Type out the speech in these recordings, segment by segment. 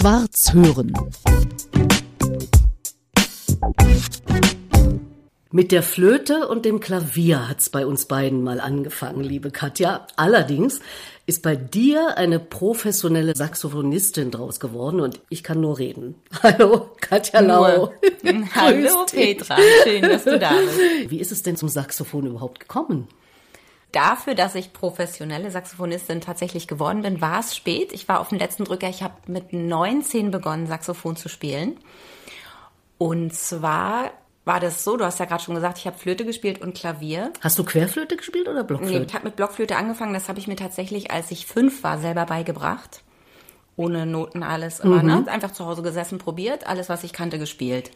Schwarz hören. Mit der Flöte und dem Klavier hat's bei uns beiden mal angefangen, liebe Katja. Allerdings ist bei dir eine professionelle Saxophonistin draus geworden und ich kann nur reden. Hallo, Katja Lau. Hallo, Petra. Schön, dass du da bist. Wie ist es denn zum Saxophon überhaupt gekommen? Dafür, dass ich professionelle Saxophonistin tatsächlich geworden bin, war es spät. Ich war auf dem letzten Drücker. Ich habe mit 19 begonnen, Saxophon zu spielen. Und zwar war das so, du hast ja gerade schon gesagt, ich habe Flöte gespielt und Klavier. Hast du Querflöte gespielt oder Nee, Blockflöte? ich habe mit Blockflöte angefangen. Das habe ich mir tatsächlich, als ich fünf war, selber beigebracht. Ohne Noten alles immer, ne? Einfach zu Hause gesessen, probiert, alles, was ich kannte, gespielt.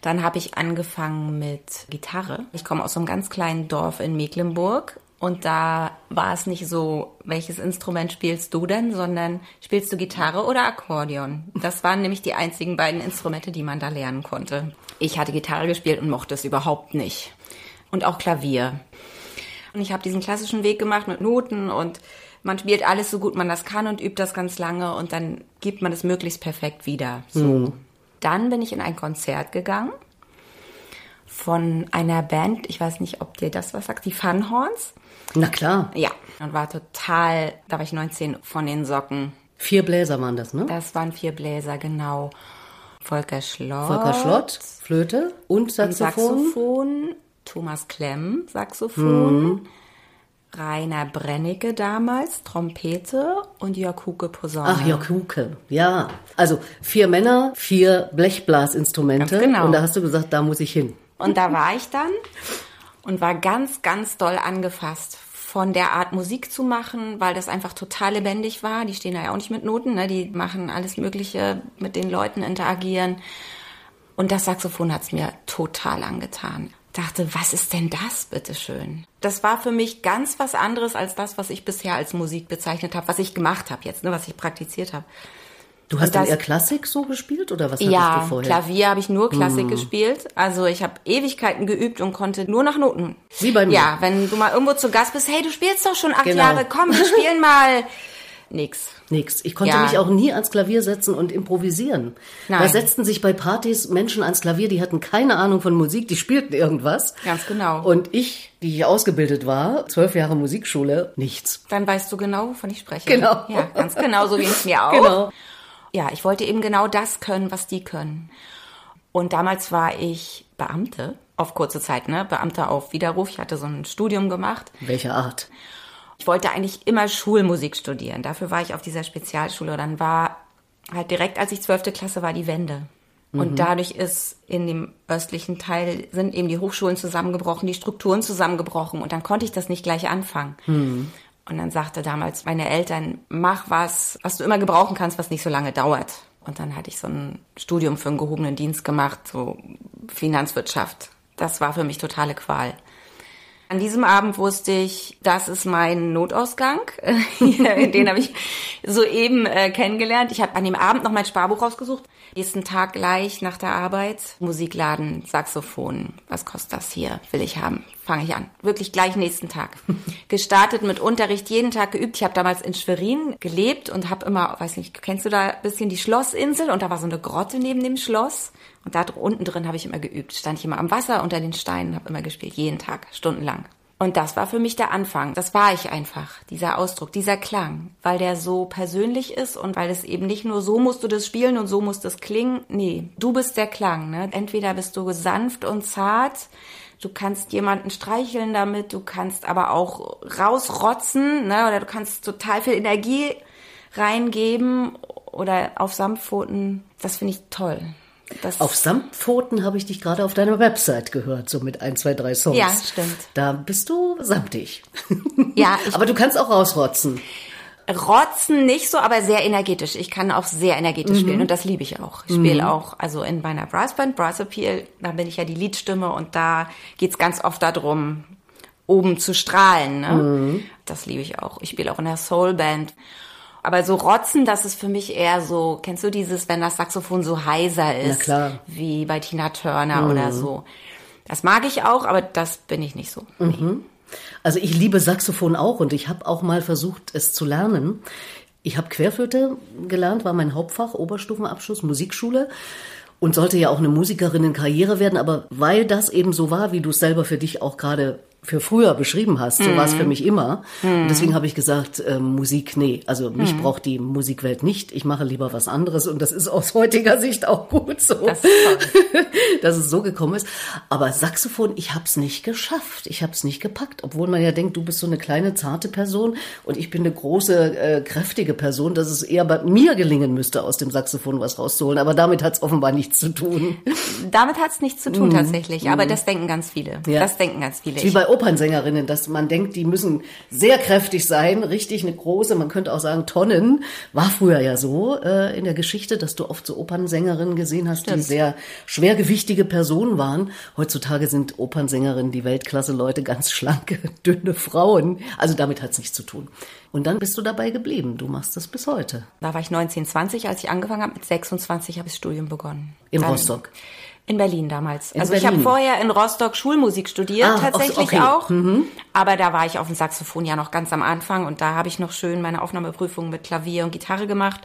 Dann habe ich angefangen mit Gitarre. Ich komme aus so einem ganz kleinen Dorf in Mecklenburg. Und da war es nicht so, welches Instrument spielst du denn, sondern spielst du Gitarre oder Akkordeon? Das waren nämlich die einzigen beiden Instrumente, die man da lernen konnte. Ich hatte Gitarre gespielt und mochte es überhaupt nicht. Und auch Klavier. Und ich habe diesen klassischen Weg gemacht mit Noten und man spielt alles so gut man das kann und übt das ganz lange und dann gibt man es möglichst perfekt wieder. So. Dann bin ich in ein Konzert gegangen von einer Band, ich weiß nicht, ob dir das was sagt, die Funhorns. Na klar, Ja, und war total, da war ich 19 von den Socken. vier Bläser waren das, ne? Das waren vier Bläser, genau. Volker Schlott. Volker Schlott, Flöte und und Saxophon. Saxophon. Thomas Klemm, Saxophon. Mhm. Rainer Brennecke damals, Trompete und Jörg Huke Posaune. Ach, Jörg Huke, ja. Also vier Männer, vier Blechblasinstrumente. Ganz genau. Und da hast du gesagt, da muss ich hin. Und da war ich dann und war ganz, ganz doll angefasst von der Art Musik zu machen, weil das einfach total lebendig war. Die stehen da ja auch nicht mit Noten, ne? die machen alles Mögliche mit den Leuten interagieren. Und das Saxophon hat's mir total angetan. Dachte, was ist denn das, bitteschön? Das war für mich ganz was anderes als das, was ich bisher als Musik bezeichnet habe, was ich gemacht habe jetzt, ne, was ich praktiziert habe. Du hast dann eher Klassik so gespielt oder was hattest Ja, du vorher? Hm. Klavier habe ich nur Klassik gespielt. Also ich habe Ewigkeiten geübt und konnte nur nach Noten. Wie bei mir. Ja, wenn du mal irgendwo zu Gast bist, hey, du spielst doch schon acht Genau. Jahre, komm, wir spielen mal. Nix. Nix. Ich konnte Ja. mich auch nie ans Klavier setzen und improvisieren. Nein. Da setzten sich bei Partys Menschen ans Klavier, die hatten keine Ahnung von Musik, die spielten irgendwas. Ganz genau. Und ich, die ich ausgebildet war, zwölf Jahre Musikschule, nichts. Dann weißt du genau, wovon ich spreche. Genau. Ja, ganz genau, so ging es mir auch. Genau. Ja, ich wollte eben genau das können, was die können. Und damals war ich Beamte, auf kurze Zeit, ne? Beamte auf Widerruf. Ich hatte so ein Studium gemacht. Welche Art? Ich wollte eigentlich immer Schulmusik studieren. Dafür war ich auf dieser Spezialschule. Dann war halt direkt, als ich zwölfte Klasse war, die Wende. Und dadurch ist in dem östlichen Teil sind eben die Hochschulen zusammengebrochen, die Strukturen zusammengebrochen. Und dann konnte ich das nicht gleich anfangen. Und dann sagte damals meine Eltern, mach was, was du immer gebrauchen kannst, was nicht so lange dauert. Und dann hatte ich so ein Studium für einen gehobenen Dienst gemacht, so Finanzwirtschaft. Das war für mich totale Qual. An diesem Abend wusste ich, das ist mein Notausgang. Den habe ich soeben äh, kennengelernt. Ich habe an dem Abend noch mein Sparbuch rausgesucht. Nächsten Tag gleich nach der Arbeit. Musikladen, Saxophon. Was kostet das hier? Will ich haben. Fange ich an. Wirklich gleich nächsten Tag. Gestartet mit Unterricht, jeden Tag geübt. Ich habe damals in Schwerin gelebt und habe immer, weiß nicht, kennst du da ein bisschen die Schlossinsel? Und da war so eine Grotte neben dem Schloss. Und da unten drin habe ich immer geübt. Stand ich immer am Wasser unter den Steinen, habe immer gespielt, jeden Tag, stundenlang. Und das war für mich der Anfang. Das war ich einfach, dieser Ausdruck, dieser Klang, weil der so persönlich ist und weil es eben nicht nur so musst du das spielen und so muss das klingen. Nee, du bist der Klang. Ne? Entweder bist du sanft und zart, du kannst jemanden streicheln damit, du kannst aber auch rausrotzen, ne? oder du kannst total viel Energie reingeben oder auf Samtpfoten. Das finde ich toll. Das Auf Samtpfoten habe ich dich gerade auf deiner Website gehört, so mit ein, zwei, drei Songs. Ja, stimmt. Da bist du samtig. Ja, Aber du kannst auch rausrotzen. Rotzen nicht so, aber sehr energetisch. Ich kann auch sehr energetisch spielen und das liebe ich auch. Ich spiele auch, also in meiner Brassband, Brass Appeal, da bin ich ja die Liedstimme und da geht's ganz oft darum, oben zu strahlen. Ne? Das liebe ich auch. Ich spiele auch in der Soulband. Aber so Rotzen, das ist für mich eher so, kennst du dieses, wenn das Saxophon so heiser ist? klar. Mhm. Wie bei Tina Turner oder so. Das mag ich auch, aber das bin ich nicht so. Also ich liebe Saxophon auch und ich habe auch mal versucht, es zu lernen. Ich habe Querflöte gelernt, war mein Hauptfach, Oberstufenabschluss, Musikschule und sollte ja auch eine Musikerinnenkarriere werden, aber weil das eben so war, wie du es selber für dich auch gerade für früher beschrieben hast. So war es für mich immer. Und deswegen habe ich gesagt, äh, Musik, nee, also mich braucht die Musikwelt nicht. Ich mache lieber was anderes und das ist aus heutiger Sicht auch gut so, Das dass es so gekommen ist. Aber Saxophon, ich habe es nicht geschafft. Ich habe es nicht gepackt, obwohl man ja denkt, du bist so eine kleine zarte Person und ich bin eine große äh, kräftige Person, dass es eher bei mir gelingen müsste, aus dem Saxophon was rauszuholen. Aber damit hat es offenbar nichts zu tun. Damit hat es nichts zu tun tatsächlich, aber das denken ganz viele. Mhm. Ja. Das denken ganz viele. Wie bei Opernsängerinnen, dass man denkt, die müssen sehr kräftig sein, richtig eine große, man könnte auch sagen Tonnen. War früher ja so äh, in der Geschichte, dass du oft so Opernsängerinnen gesehen hast, die Stimmt. sehr schwergewichtige Personen waren. Heutzutage sind Opernsängerinnen die Weltklasse-Leute ganz schlanke, dünne Frauen. Also damit hat's nichts zu tun. Und dann bist du dabei geblieben. Du machst das bis heute. da war ich 19, 20, als ich angefangen habe. Mit 26 habe ich das Studium begonnen. In Dann- Rostock. In Berlin damals. In also ich habe Berlin. vorher in Rostock Schulmusik studiert, Ah, tatsächlich okay. auch. Aber da war ich auf dem Saxophon ja noch ganz am Anfang und da habe ich noch schön meine Aufnahmeprüfung mit Klavier und Gitarre gemacht.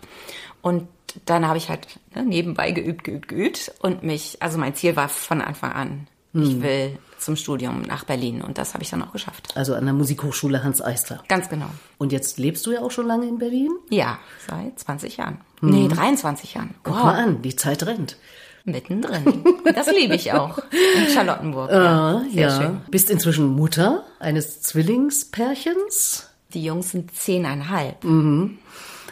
Und dann habe ich halt ne, nebenbei geübt, geübt, geübt. Und mich, also mein Ziel war von Anfang an, ich will zum Studium nach Berlin und das habe ich dann auch geschafft. Also an der Musikhochschule Hans Eisler. Ganz genau. Und jetzt lebst du ja auch schon lange in Berlin. Ja, seit 20 Jahren. Nee, 23 Jahren. Guck Wow. mal an, die Zeit rennt. Mittendrin. Das liebe ich auch. In Charlottenburg. ja. Ah, Sehr ja. schön. Bist inzwischen Mutter eines Zwillingspärchens. Die Jungs sind zehneinhalb.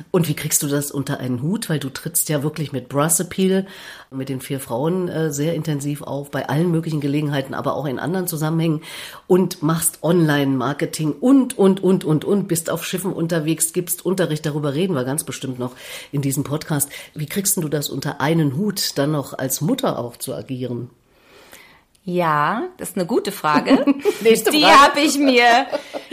Und wie kriegst du das unter einen Hut? Weil du trittst ja wirklich mit Brass Appeal, mit den vier Frauen äh, sehr intensiv auf, bei allen möglichen Gelegenheiten, aber auch in anderen Zusammenhängen und machst Online-Marketing und, und, und, und, und, bist auf Schiffen unterwegs, gibst Unterricht, darüber reden wir ganz bestimmt noch in diesem Podcast. Wie kriegst du das unter einen Hut, dann noch als Mutter auch zu agieren? Ja, das ist eine gute Frage. Die habe ich mir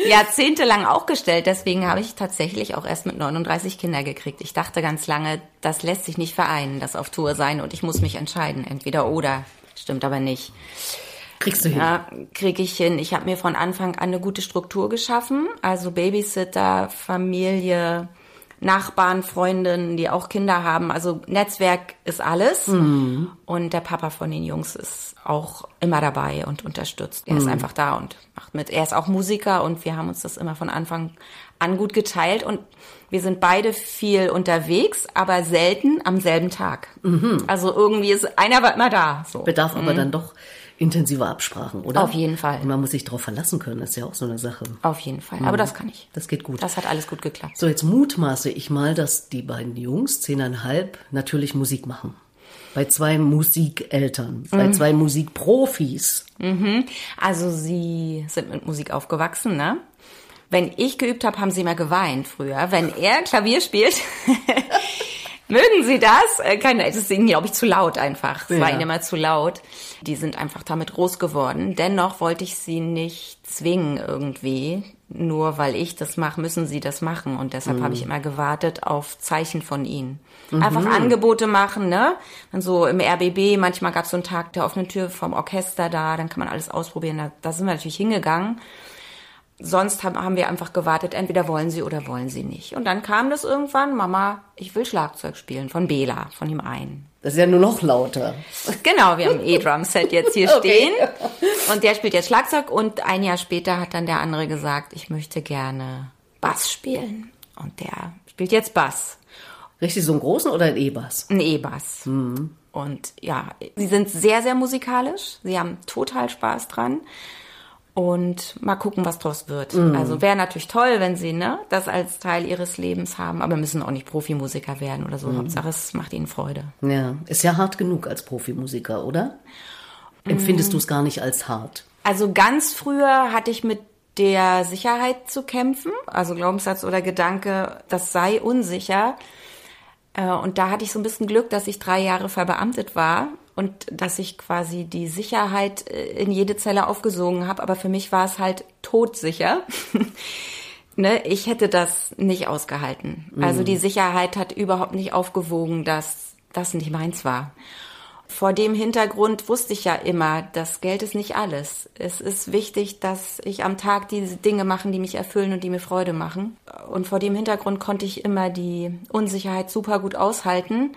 jahrzehntelang auch gestellt. Deswegen habe ich tatsächlich auch erst mit 39 Kinder gekriegt. Ich dachte ganz lange, das lässt sich nicht vereinen, das auf Tour sein und ich muss mich entscheiden, entweder oder. Stimmt aber nicht. Kriegst du hin? Ja, kriege ich hin. Ich habe mir von Anfang an eine gute Struktur geschaffen. Also Babysitter, Familie, Nachbarn, Freundinnen, die auch Kinder haben. Also Netzwerk ist alles. Und der Papa von den Jungs ist auch immer dabei und unterstützt. Er ist einfach da und macht mit. Er ist auch Musiker und wir haben uns das immer von Anfang an gut geteilt und wir sind beide viel unterwegs, aber selten am selben Tag. Also irgendwie ist einer war immer da. So. Bedarf aber dann doch intensiver Absprachen, oder? Mhm. Auf jeden Fall. Und man muss sich darauf verlassen können, ist ja auch so eine Sache. Auf jeden Fall. Aber das kann ich. Das geht gut. Das hat alles gut geklappt. So, jetzt mutmaße ich mal, dass die beiden Jungs, zehneinhalb, natürlich Musik machen. Bei zwei Musikeltern, Mhm. bei zwei Musikprofis. Also sie sind mit Musik aufgewachsen, ne? Wenn ich geübt habe, haben sie immer geweint früher. Wenn er Klavier spielt, mögen sie das? Äh, Keine, das ist ihnen, glaube ich, zu laut einfach. Es war Ja. ihnen immer zu laut. Die sind einfach damit groß geworden. Dennoch wollte ich sie nicht zwingen irgendwie. Nur weil ich das mache, müssen sie das machen. Und deshalb habe ich immer gewartet auf Zeichen von ihnen. Einfach Angebote machen, ne? Dann so im RBB, manchmal gab es so einen Tag der offenen Tür vom Orchester da, dann kann man alles ausprobieren. Da, da sind wir natürlich hingegangen. Sonst haben, haben wir einfach gewartet, entweder wollen sie oder wollen sie nicht. Und dann kam das irgendwann, Mama, ich will Schlagzeug spielen, von Bela, von ihm einen. Das ist ja nur noch lauter. Genau, wir haben ein E-Drum-Set jetzt hier Okay. stehen. Und der spielt jetzt Schlagzeug und ein Jahr später hat dann der andere gesagt, ich möchte gerne Bass spielen. Und der spielt jetzt Bass. Richtig so einen großen oder einen E-Bass? Ein E-Bass. Und ja, sie sind sehr, sehr musikalisch. Sie haben total Spaß dran. Und mal gucken, was draus wird. Also wäre natürlich toll, wenn sie ne, das als Teil ihres Lebens haben, aber müssen auch nicht Profimusiker werden oder so. Hauptsache, es macht ihnen Freude. Ja, ist ja hart genug als Profimusiker, oder? Empfindest du es gar nicht als hart? Also ganz früher hatte ich mit der Sicherheit zu kämpfen, also Glaubenssatz oder Gedanke, das sei unsicher. Äh, Und da hatte ich so ein bisschen Glück, dass ich drei Jahre verbeamtet war und dass ich quasi die Sicherheit äh, in jede Zelle aufgesogen habe. Aber für mich war es halt todsicher. ne? Ich hätte das nicht ausgehalten. Also die Sicherheit hat überhaupt nicht aufgewogen, dass das nicht meins war. Vor dem Hintergrund wusste ich ja immer, das Geld ist nicht alles. Es ist wichtig, dass ich am Tag diese Dinge mache, die mich erfüllen und die mir Freude machen. Und vor dem Hintergrund konnte ich immer die Unsicherheit super gut aushalten,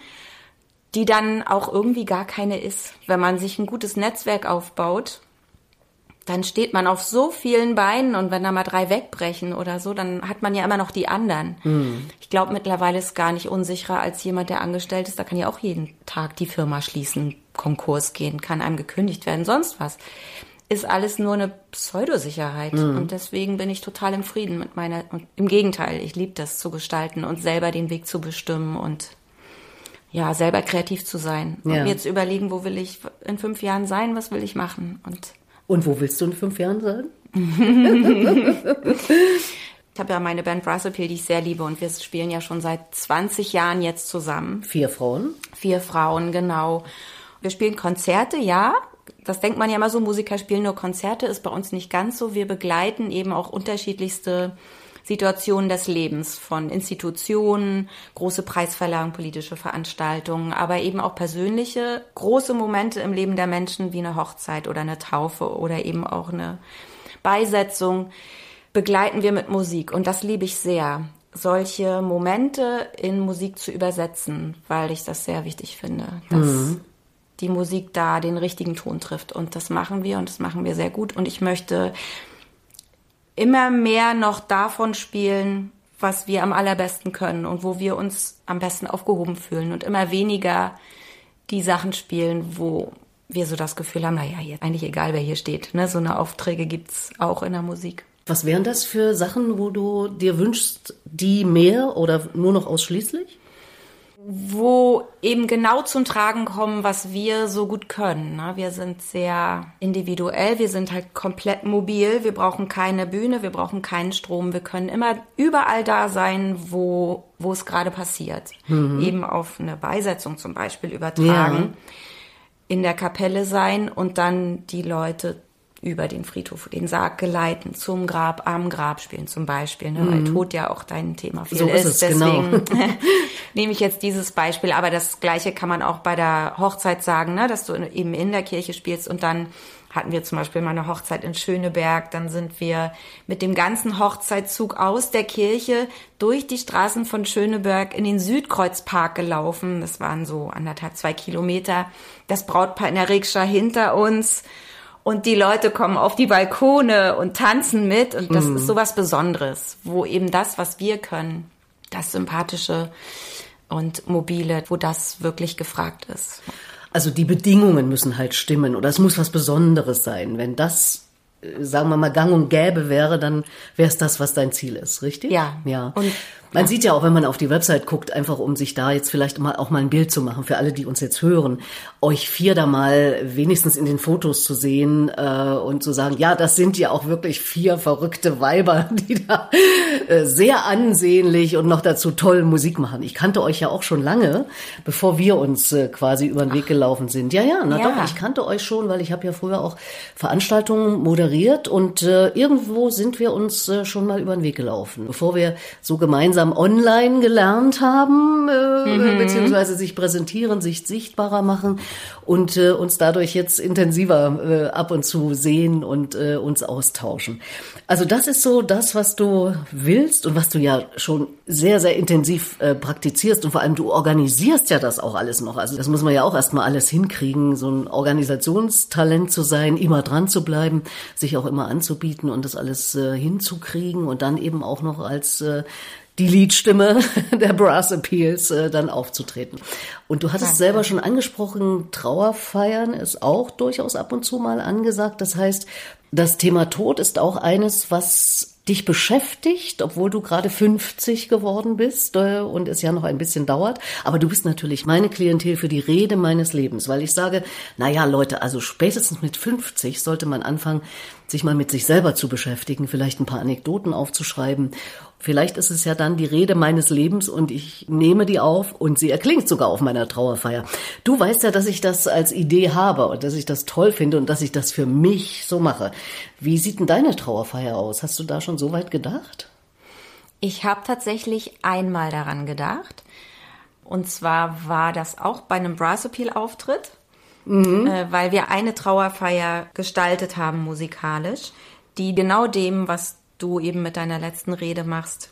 die dann auch irgendwie gar keine ist. Wenn man sich ein gutes Netzwerk aufbaut, dann steht man auf so vielen Beinen und wenn da mal drei wegbrechen oder so, dann hat man ja immer noch die anderen. Mhm. Ich glaube, mittlerweile ist es gar nicht unsicherer als jemand, der angestellt ist. Da kann ja auch jeden Tag die Firma schließen, Konkurs gehen, kann einem gekündigt werden, sonst was. Ist alles nur eine Pseudosicherheit. Mhm. Und deswegen bin ich total im Frieden mit meiner, und im Gegenteil, ich liebe das zu gestalten und selber den Weg zu bestimmen und ja, selber kreativ zu sein. Ja. Und mir jetzt überlegen, wo will ich in fünf Jahren sein, was will ich machen und und wo willst du in fünf Jahren sein? ich habe ja meine Band Brass Appeal, die ich sehr liebe und wir spielen ja schon seit 20 Jahren jetzt zusammen. Vier Frauen? Vier Frauen, genau. Wir spielen Konzerte, ja. Das denkt man ja immer so, Musiker spielen nur Konzerte, ist bei uns nicht ganz so. Wir begleiten eben auch unterschiedlichste Situationen des Lebens von Institutionen, große Preisverleihungen, politische Veranstaltungen, aber eben auch persönliche große Momente im Leben der Menschen wie eine Hochzeit oder eine Taufe oder eben auch eine Beisetzung begleiten wir mit Musik und das liebe ich sehr solche Momente in Musik zu übersetzen, weil ich das sehr wichtig finde, dass mhm. die Musik da den richtigen Ton trifft. Und das machen wir und das machen wir sehr gut. Und ich möchte immer mehr noch davon spielen, was wir am allerbesten können und wo wir uns am besten aufgehoben fühlen und immer weniger die Sachen spielen, wo wir so das Gefühl haben, naja, jetzt eigentlich egal, wer hier steht. Ne? So eine Aufträge gibt's auch in der Musik. Was wären das für Sachen, wo du dir wünschst, die mehr oder nur noch ausschließlich? Wo eben genau zum Tragen kommen, was wir so gut können. Ne? Wir sind sehr individuell, wir sind halt komplett mobil, wir brauchen keine Bühne, wir brauchen keinen Strom, wir können immer überall da sein, wo, wo es gerade passiert. Mhm. Eben auf eine Beisetzung zum Beispiel übertragen, ja. in der Kapelle sein und dann die Leute über den Friedhof, den Sarg geleiten, zum Grab, am Grab spielen zum Beispiel, ne? weil mhm. Tod ja auch dein Thema viel so ist. ist. Deswegen genau. nehme ich jetzt dieses Beispiel, aber das Gleiche kann man auch bei der Hochzeit sagen, ne? dass du eben in der Kirche spielst und dann hatten wir zum Beispiel mal eine Hochzeit in Schöneberg, dann sind wir mit dem ganzen Hochzeitszug aus der Kirche durch die Straßen von Schöneberg in den Südkreuzpark gelaufen. Das waren so anderthalb, zwei Kilometer. Das Brautpaar in der Rikscha hinter uns und die Leute kommen auf die Balkone und tanzen mit und das mhm. ist sowas Besonderes, wo eben das, was wir können, das Sympathische und Mobile, wo das wirklich gefragt ist. Also die Bedingungen müssen halt stimmen oder es muss was Besonderes sein. Wenn das äh, sagen wir mal, gang und gäbe wäre, dann wäre es das, was dein Ziel ist, richtig? Ja. Ja. Und man sieht ja auch, wenn man auf die Website guckt, einfach um sich da jetzt vielleicht mal auch mal ein Bild zu machen für alle, die uns jetzt hören, euch vier da mal wenigstens in den Fotos zu sehen äh, und zu sagen, ja, das sind ja auch wirklich vier verrückte Weiber, die da äh, sehr ansehnlich und noch dazu toll Musik machen. Ich kannte euch ja auch schon lange, bevor wir uns äh, quasi über den Weg gelaufen sind. Ja, ja, na ja. doch, ich kannte euch schon, weil ich habe ja früher auch Veranstaltungen moderiert und äh, irgendwo sind wir uns äh, schon mal über den Weg gelaufen, bevor wir so gemeinsam gemeinsam online gelernt haben, äh, mhm. beziehungsweise sich präsentieren, sich sichtbarer machen und äh, uns dadurch jetzt intensiver äh, ab und zu sehen und äh, uns austauschen. Also das ist so das, was du willst und was du ja schon sehr, sehr intensiv äh, praktizierst und vor allem du organisierst ja das auch alles noch. Also das muss man ja auch erstmal alles hinkriegen, so ein Organisationstalent zu sein, immer dran zu bleiben, sich auch immer anzubieten und das alles äh, hinzukriegen und dann eben auch noch als äh, die Liedstimme der Brass Appeals äh, dann aufzutreten. Und du hattest ja, selber schon angesprochen, Trauerfeiern ist auch durchaus ab und zu mal angesagt. Das heißt, das Thema Tod ist auch eines, was dich beschäftigt, obwohl du gerade 50 geworden bist äh, und es ja noch ein bisschen dauert. Aber du bist natürlich meine Klientel für die Rede meines Lebens, weil ich sage, na ja, Leute, also spätestens mit 50 sollte man anfangen, sich mal mit sich selber zu beschäftigen, vielleicht ein paar Anekdoten aufzuschreiben Vielleicht ist es ja dann die Rede meines Lebens und ich nehme die auf und sie erklingt sogar auf meiner Trauerfeier. Du weißt ja, dass ich das als Idee habe und dass ich das toll finde und dass ich das für mich so mache. Wie sieht denn deine Trauerfeier aus? Hast du da schon so weit gedacht? Ich habe tatsächlich einmal daran gedacht. Und zwar war das auch bei einem Brass Appeal Auftritt. mhm. äh, weil wir eine Trauerfeier gestaltet haben musikalisch, die genau dem, was du eben mit deiner letzten Rede machst,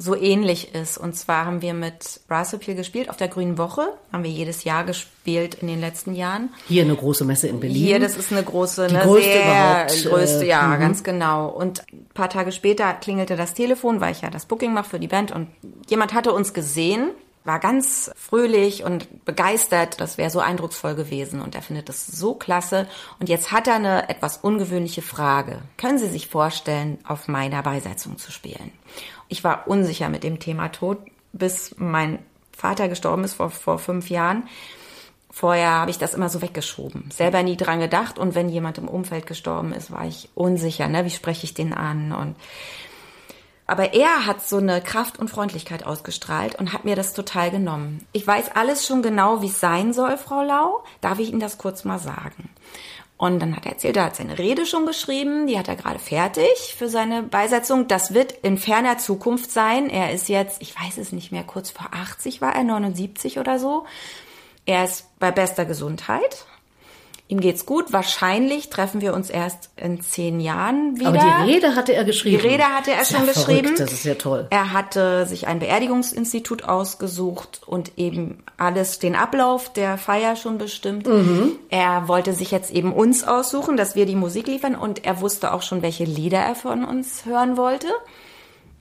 so ähnlich ist. Und zwar haben wir mit Brass Appeal gespielt auf der Grünen Woche. Haben wir jedes Jahr gespielt in den letzten Jahren. Hier eine große Messe in Berlin. Hier, das ist eine große, Die eine größte überhaupt, größte, äh, ja, mhm. ganz genau. Und ein paar Tage später klingelte das Telefon, weil ich ja das Booking mache für die Band. Und jemand hatte uns gesehen, war ganz fröhlich und begeistert. Das wäre so eindrucksvoll gewesen und er findet das so klasse. Und jetzt hat er eine etwas ungewöhnliche Frage. Können Sie sich vorstellen, auf meiner Beisetzung zu spielen? Ich war unsicher mit dem Thema Tod, bis mein Vater gestorben ist vor, vor fünf Jahren. Vorher habe ich das immer so weggeschoben, selber nie dran gedacht. Und wenn jemand im Umfeld gestorben ist, war ich unsicher, ne? wie spreche ich den an? Und aber er hat so eine Kraft und Freundlichkeit ausgestrahlt und hat mir das total genommen. Ich weiß alles schon genau, wie es sein soll, Frau Lau. Darf ich Ihnen das kurz mal sagen? Und dann hat er erzählt, er hat seine Rede schon geschrieben, die hat er gerade fertig für seine Beisetzung. Das wird in ferner Zukunft sein. Er ist jetzt, ich weiß es nicht mehr, kurz vor 80 war er, 79 oder so. Er ist bei bester Gesundheit. Ihm geht's gut. Wahrscheinlich treffen wir uns erst in zehn Jahren wieder. Aber die Rede hatte er geschrieben. Die Rede hatte er schon ja geschrieben. Verrückt, das ist ja toll. Er hatte sich ein Beerdigungsinstitut ausgesucht und eben alles, den Ablauf der Feier schon bestimmt. Mhm. Er wollte sich jetzt eben uns aussuchen, dass wir die Musik liefern und er wusste auch schon, welche Lieder er von uns hören wollte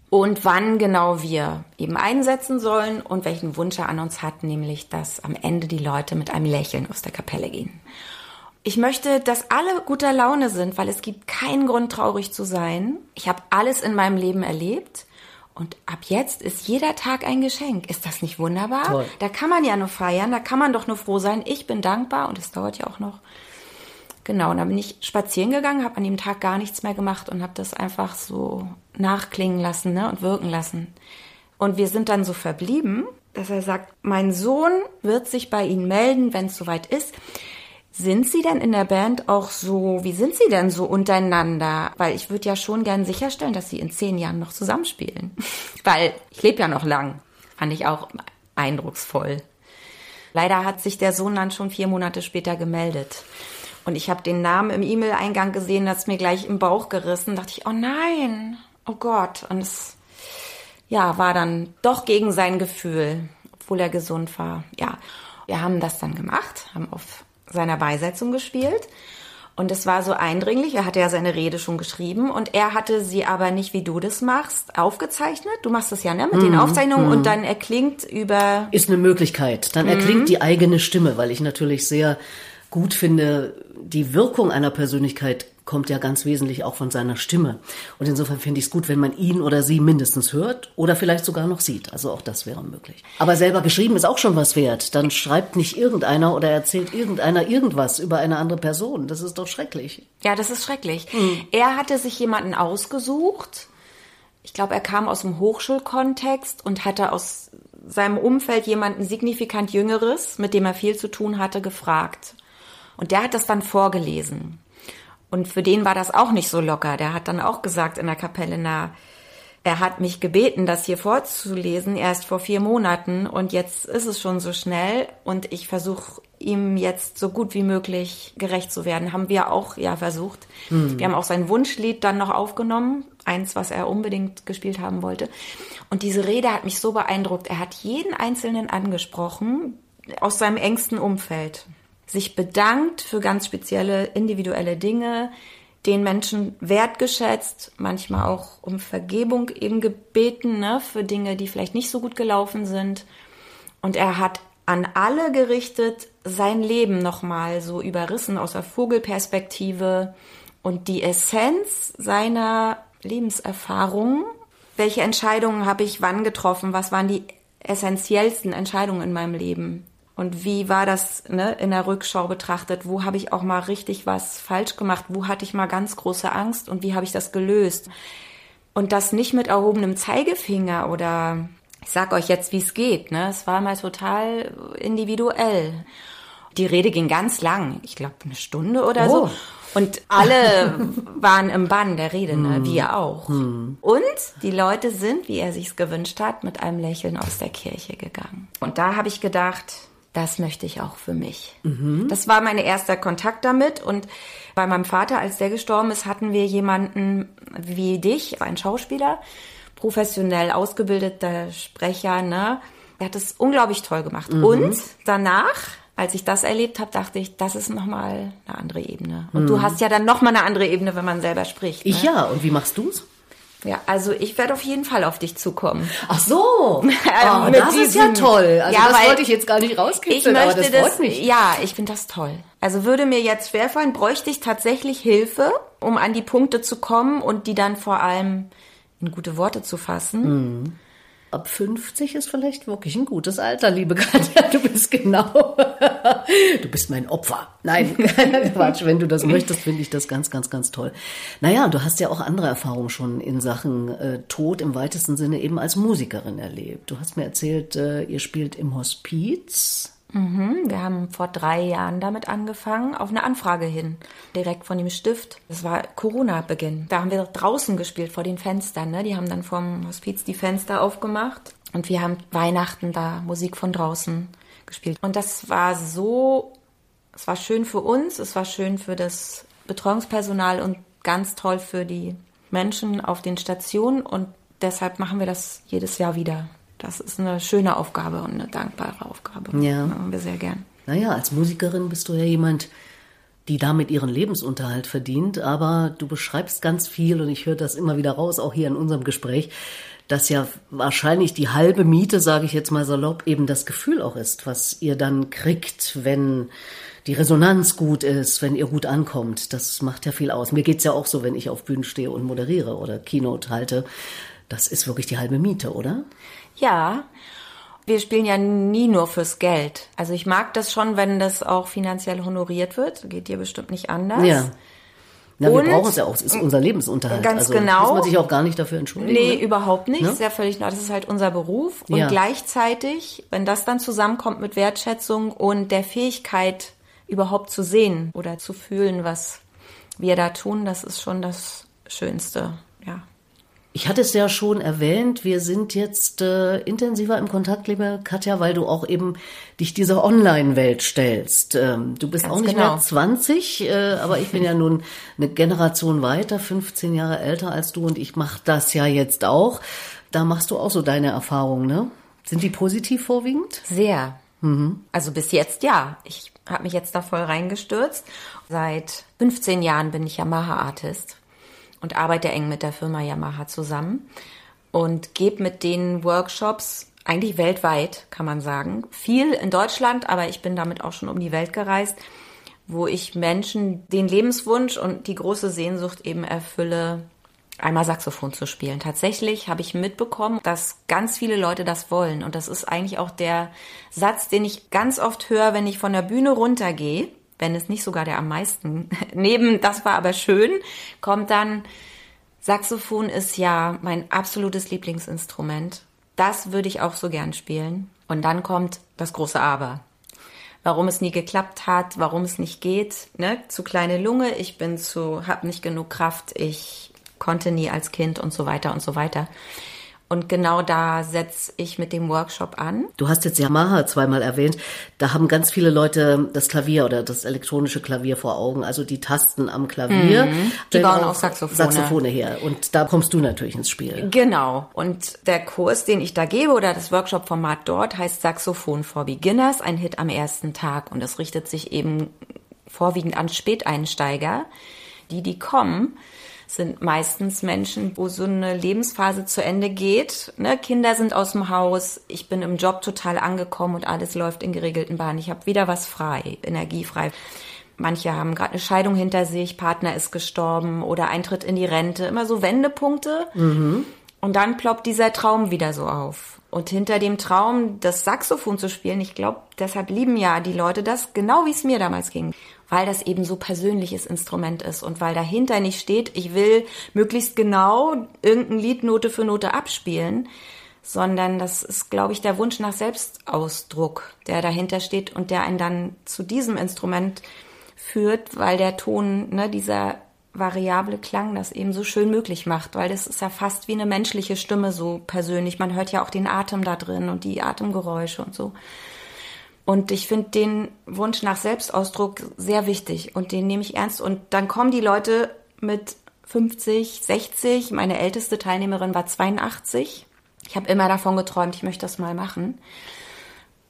und wann genau wir eben einsetzen sollen und welchen Wunsch er an uns hat, nämlich, dass am Ende die Leute mit einem Lächeln aus der Kapelle gehen. Ich möchte, dass alle guter Laune sind, weil es gibt keinen Grund, traurig zu sein. Ich habe alles in meinem Leben erlebt. Und ab jetzt ist jeder Tag ein Geschenk. Ist das nicht wunderbar? Toll. Da kann man ja nur feiern, da kann man doch nur froh sein. Ich bin dankbar und es dauert ja auch noch. Genau, und dann bin ich spazieren gegangen, habe an dem Tag gar nichts mehr gemacht und habe das einfach so nachklingen lassen ne, und wirken lassen. Und wir sind dann so verblieben, dass er sagt, mein Sohn wird sich bei Ihnen melden, wenn es soweit ist. Sind Sie denn in der Band auch so, wie sind Sie denn so untereinander? Weil ich würde ja schon gern sicherstellen, dass Sie in zehn Jahren noch zusammenspielen. Weil ich lebe ja noch lang. Fand ich auch eindrucksvoll. Leider hat sich der Sohn dann schon vier Monate später gemeldet. Und ich habe den Namen im E-Mail-Eingang gesehen, das mir gleich im Bauch gerissen. dachte ich, oh nein, oh Gott. Und es ja, war dann doch gegen sein Gefühl, obwohl er gesund war. Ja, wir haben das dann gemacht, haben auf seiner Beisetzung gespielt. Und es war so eindringlich. Er hatte ja seine Rede schon geschrieben und er hatte sie aber nicht, wie du das machst, aufgezeichnet. Du machst das ja, ne? Mit den Aufzeichnungen und dann erklingt über Ist eine Möglichkeit. Dann erklingt Mhm. die eigene Stimme, weil ich natürlich sehr gut finde, die Wirkung einer Persönlichkeit kommt ja ganz wesentlich auch von seiner Stimme. Und insofern finde ich es gut, wenn man ihn oder sie mindestens hört oder vielleicht sogar noch sieht. Also auch das wäre möglich. Aber selber geschrieben ist auch schon was wert. Dann schreibt nicht irgendeiner oder erzählt irgendeiner irgendwas über eine andere Person. Das ist doch schrecklich. Ja, das ist schrecklich. Hm. Er hatte sich jemanden ausgesucht. Ich glaube, er kam aus dem Hochschulkontext und hatte aus seinem Umfeld jemanden signifikant Jüngeres, mit dem er viel zu tun hatte, gefragt. Und der hat das dann vorgelesen. Und für den war das auch nicht so locker. Der hat dann auch gesagt in der Kapelle, na, er hat mich gebeten, das hier vorzulesen, erst vor vier Monaten und jetzt ist es schon so schnell und ich versuche ihm jetzt so gut wie möglich gerecht zu werden. Haben wir auch ja versucht. Wir haben auch sein Wunschlied dann noch aufgenommen, eins, was er unbedingt gespielt haben wollte. Und diese Rede hat mich so beeindruckt. Er hat jeden Einzelnen angesprochen aus seinem engsten Umfeld sich bedankt für ganz spezielle individuelle Dinge, den Menschen wertgeschätzt, manchmal auch um Vergebung eben gebeten, ne, für Dinge, die vielleicht nicht so gut gelaufen sind. Und er hat an alle gerichtet sein Leben nochmal so überrissen aus der Vogelperspektive und die Essenz seiner Lebenserfahrung. Welche Entscheidungen habe ich wann getroffen? Was waren die essentiellsten Entscheidungen in meinem Leben? Und wie war das ne, in der Rückschau betrachtet? Wo habe ich auch mal richtig was falsch gemacht? Wo hatte ich mal ganz große Angst und wie habe ich das gelöst? Und das nicht mit erhobenem Zeigefinger oder ich sag euch jetzt, wie es geht. Ne? Es war mal total individuell. Die Rede ging ganz lang, ich glaube eine Stunde oder Oh. so. Und alle waren im Bann der Rede, ne? wir auch. Und die Leute sind, wie er sich's gewünscht hat, mit einem Lächeln aus der Kirche gegangen. Und da habe ich gedacht, das möchte ich auch für mich. Mhm. Das war mein erster Kontakt damit und bei meinem Vater, als der gestorben ist, hatten wir jemanden wie dich, ein Schauspieler, professionell ausgebildeter Sprecher, ne? Er hat es unglaublich toll gemacht. Mhm. Und danach, als ich das erlebt habe, dachte ich, das ist nochmal eine andere Ebene. Und mhm. du hast ja dann nochmal eine andere Ebene, wenn man selber spricht. Ne? Ich ja. Und wie machst du's? Ja, also ich werde auf jeden Fall auf dich zukommen. Ach so, oh, das ist ja toll. Also ja, das wollte ich jetzt gar nicht rauskitzeln, aber das freut das, mich. Ja, ich finde das toll. Also würde mir jetzt schwerfallen, bräuchte ich tatsächlich Hilfe, um an die Punkte zu kommen und die dann vor allem in gute Worte zu fassen. Mhm ab 50 ist vielleicht wirklich ein gutes Alter, liebe Katja. Du bist genau. Du bist mein Opfer. Nein, Quatsch. Wenn du das möchtest, finde ich das ganz, ganz, ganz toll. Naja, du hast ja auch andere Erfahrungen schon in Sachen äh, Tod im weitesten Sinne eben als Musikerin erlebt. Du hast mir erzählt, äh, ihr spielt im Hospiz. Mhm, wir haben vor drei Jahren damit angefangen, auf eine Anfrage hin, direkt von dem Stift. Das war Corona-Beginn. Da haben wir draußen gespielt, vor den Fenstern. Ne? Die haben dann vom Hospiz die Fenster aufgemacht und wir haben Weihnachten da Musik von draußen gespielt. Und das war so, es war schön für uns, es war schön für das Betreuungspersonal und ganz toll für die Menschen auf den Stationen und deshalb machen wir das jedes Jahr wieder. Das ist eine schöne Aufgabe und eine dankbare Aufgabe. Ja. Machen wir sehr gern. Naja, als Musikerin bist du ja jemand, die damit ihren Lebensunterhalt verdient, aber du beschreibst ganz viel und ich höre das immer wieder raus, auch hier in unserem Gespräch, dass ja wahrscheinlich die halbe Miete, sage ich jetzt mal salopp, eben das Gefühl auch ist, was ihr dann kriegt, wenn die Resonanz gut ist, wenn ihr gut ankommt. Das macht ja viel aus. Mir geht's ja auch so, wenn ich auf Bühnen stehe und moderiere oder Keynote halte. Das ist wirklich die halbe Miete, oder? Ja, wir spielen ja nie nur fürs Geld. Also ich mag das schon, wenn das auch finanziell honoriert wird. Geht dir bestimmt nicht anders. Ja. Na, wir brauchen es ja auch, es ist unser Lebensunterhalt. Ganz also, genau. Muss man sich auch gar nicht dafür entschuldigen. Nee, ne? überhaupt nicht. Ne? Ist ja völlig. Das ist halt unser Beruf. Und ja. gleichzeitig, wenn das dann zusammenkommt mit Wertschätzung und der Fähigkeit, überhaupt zu sehen oder zu fühlen, was wir da tun, das ist schon das Schönste. Ja. Ich hatte es ja schon erwähnt, wir sind jetzt äh, intensiver im Kontakt, liebe Katja, weil du auch eben dich dieser Online-Welt stellst. Ähm, du bist Ganz auch nicht genau. mehr 20, äh, aber ich bin ja nun eine Generation weiter, 15 Jahre älter als du und ich mache das ja jetzt auch. Da machst du auch so deine Erfahrungen, ne? Sind die positiv vorwiegend? Sehr. Mhm. Also bis jetzt ja. Ich habe mich jetzt da voll reingestürzt. Seit 15 Jahren bin ich Yamaha-Artist und arbeite eng mit der Firma Yamaha zusammen und gebe mit den Workshops eigentlich weltweit, kann man sagen. Viel in Deutschland, aber ich bin damit auch schon um die Welt gereist, wo ich Menschen den Lebenswunsch und die große Sehnsucht eben erfülle, einmal Saxophon zu spielen. Tatsächlich habe ich mitbekommen, dass ganz viele Leute das wollen. Und das ist eigentlich auch der Satz, den ich ganz oft höre, wenn ich von der Bühne runtergehe wenn es nicht sogar der am meisten. Neben das war aber schön, kommt dann Saxophon ist ja mein absolutes Lieblingsinstrument. Das würde ich auch so gern spielen. Und dann kommt das große Aber. Warum es nie geklappt hat, warum es nicht geht, ne? Zu kleine Lunge, ich bin zu, hab nicht genug Kraft, ich konnte nie als Kind und so weiter und so weiter. Und genau da setze ich mit dem Workshop an. Du hast jetzt Yamaha zweimal erwähnt. Da haben ganz viele Leute das Klavier oder das elektronische Klavier vor Augen, also die Tasten am Klavier. Mhm. Die bauen auch Saxophone. Saxophone her. Und da kommst du natürlich ins Spiel. Genau. Und der Kurs, den ich da gebe oder das Workshop-Format dort heißt Saxophon for Beginners, ein Hit am ersten Tag. Und es richtet sich eben vorwiegend an Späteinsteiger, die, die kommen sind meistens Menschen, wo so eine Lebensphase zu Ende geht. Ne? Kinder sind aus dem Haus, ich bin im Job total angekommen und alles läuft in geregelten Bahnen. Ich habe wieder was frei, energiefrei. Manche haben gerade eine Scheidung hinter sich, Partner ist gestorben oder Eintritt in die Rente. Immer so Wendepunkte. Mhm. Und dann ploppt dieser Traum wieder so auf. Und hinter dem Traum, das Saxophon zu spielen, ich glaube, deshalb lieben ja die Leute das, genau wie es mir damals ging weil das eben so persönliches Instrument ist und weil dahinter nicht steht, ich will möglichst genau irgendein Lied Note für Note abspielen, sondern das ist, glaube ich, der Wunsch nach Selbstausdruck, der dahinter steht und der einen dann zu diesem Instrument führt, weil der Ton, ne, dieser variable Klang das eben so schön möglich macht, weil das ist ja fast wie eine menschliche Stimme so persönlich. Man hört ja auch den Atem da drin und die Atemgeräusche und so. Und ich finde den Wunsch nach Selbstausdruck sehr wichtig und den nehme ich ernst. Und dann kommen die Leute mit 50, 60. Meine älteste Teilnehmerin war 82. Ich habe immer davon geträumt, ich möchte das mal machen.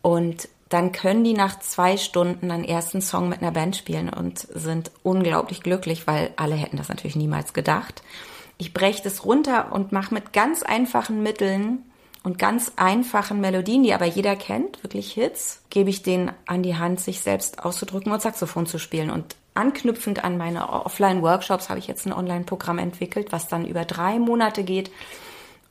Und dann können die nach zwei Stunden einen ersten Song mit einer Band spielen und sind unglaublich glücklich, weil alle hätten das natürlich niemals gedacht. Ich breche das runter und mache mit ganz einfachen Mitteln und ganz einfachen Melodien, die aber jeder kennt, wirklich Hits, gebe ich denen an die Hand, sich selbst auszudrücken und Saxophon zu spielen. Und anknüpfend an meine Offline-Workshops habe ich jetzt ein Online-Programm entwickelt, was dann über drei Monate geht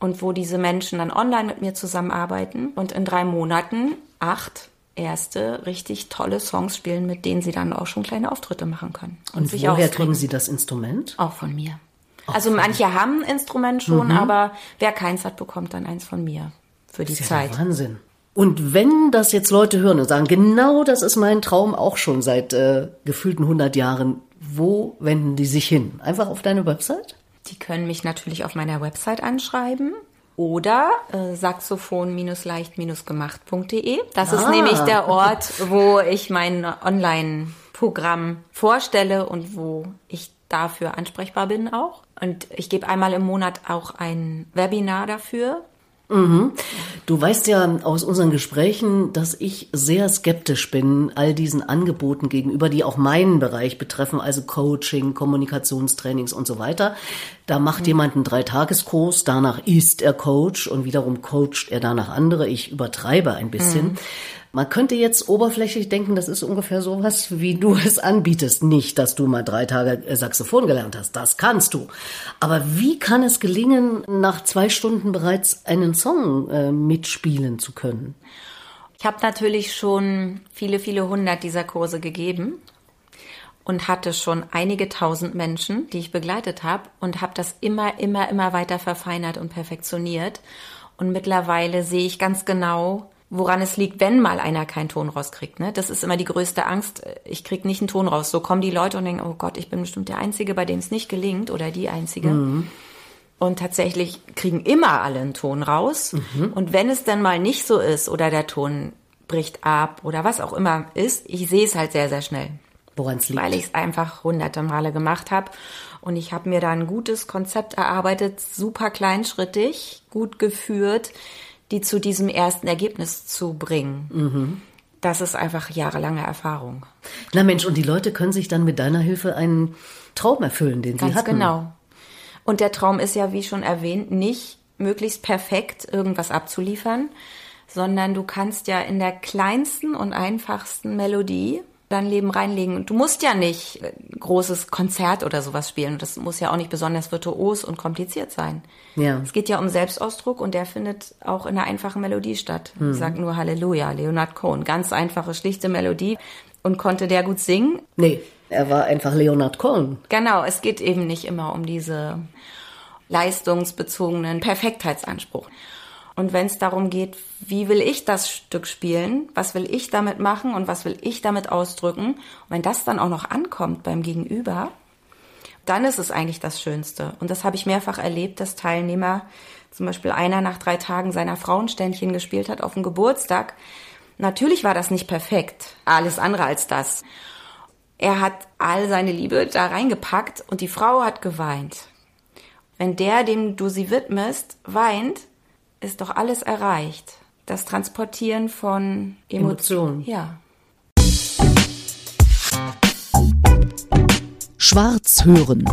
und wo diese Menschen dann online mit mir zusammenarbeiten und in drei Monaten acht erste richtig tolle Songs spielen, mit denen sie dann auch schon kleine Auftritte machen können. Und, und woher ausdrücken. kriegen Sie das Instrument? Auch von mir. Also manche haben ein Instrument schon, mhm. aber wer keins hat, bekommt dann eins von mir für die das ist Zeit. Ja Wahnsinn. Und wenn das jetzt Leute hören und sagen, genau das ist mein Traum auch schon seit äh, gefühlten 100 Jahren, wo wenden die sich hin? Einfach auf deine Website? Die können mich natürlich auf meiner Website anschreiben oder äh, saxophon-leicht-gemacht.de. Das ah. ist nämlich der Ort, wo ich mein Online-Programm vorstelle und wo ich dafür ansprechbar bin auch. Und ich gebe einmal im Monat auch ein Webinar dafür. Mhm. Du weißt ja aus unseren Gesprächen, dass ich sehr skeptisch bin all diesen Angeboten gegenüber, die auch meinen Bereich betreffen, also Coaching, Kommunikationstrainings und so weiter. Da macht mhm. jemand einen Dreitageskurs, danach ist er Coach und wiederum coacht er danach andere. Ich übertreibe ein bisschen. Mhm. Man könnte jetzt oberflächlich denken, das ist ungefähr sowas, wie du es anbietest. Nicht, dass du mal drei Tage äh, Saxophon gelernt hast. Das kannst du. Aber wie kann es gelingen, nach zwei Stunden bereits einen Song äh, mitspielen zu können? Ich habe natürlich schon viele, viele hundert dieser Kurse gegeben und hatte schon einige tausend Menschen, die ich begleitet habe und habe das immer, immer, immer weiter verfeinert und perfektioniert. Und mittlerweile sehe ich ganz genau, woran es liegt, wenn mal einer keinen Ton rauskriegt. Ne? Das ist immer die größte Angst. Ich krieg nicht einen Ton raus. So kommen die Leute und denken, oh Gott, ich bin bestimmt der Einzige, bei dem es nicht gelingt oder die Einzige. Mhm. Und tatsächlich kriegen immer alle einen Ton raus. Mhm. Und wenn es dann mal nicht so ist oder der Ton bricht ab oder was auch immer ist, ich sehe es halt sehr, sehr schnell. Woran es liegt? Weil ich es einfach hunderte Male gemacht habe. Und ich habe mir da ein gutes Konzept erarbeitet, super kleinschrittig, gut geführt, die zu diesem ersten Ergebnis zu bringen. Mhm. Das ist einfach jahrelange Erfahrung. Na Mensch, und die Leute können sich dann mit deiner Hilfe einen Traum erfüllen, den Ganz sie hatten. genau. Und der Traum ist ja, wie schon erwähnt, nicht möglichst perfekt irgendwas abzuliefern, sondern du kannst ja in der kleinsten und einfachsten Melodie dein Leben reinlegen. Und du musst ja nicht ein großes Konzert oder sowas spielen. Das muss ja auch nicht besonders virtuos und kompliziert sein. Ja. Es geht ja um Selbstausdruck und der findet auch in einer einfachen Melodie statt. Mhm. Ich sag nur Halleluja, Leonard Cohen. Ganz einfache, schlichte Melodie. Und konnte der gut singen? Nee, er war einfach Leonard Cohen. Genau, es geht eben nicht immer um diese leistungsbezogenen Perfektheitsanspruch. Und wenn es darum geht, wie will ich das Stück spielen, was will ich damit machen und was will ich damit ausdrücken, und wenn das dann auch noch ankommt beim Gegenüber, dann ist es eigentlich das Schönste. Und das habe ich mehrfach erlebt, dass Teilnehmer, zum Beispiel einer nach drei Tagen seiner Frauenständchen gespielt hat auf dem Geburtstag. Natürlich war das nicht perfekt, alles andere als das. Er hat all seine Liebe da reingepackt und die Frau hat geweint. Wenn der, dem du sie widmest, weint, ist doch alles erreicht. Das Transportieren von Emotionen. Ja. Schwarz hören.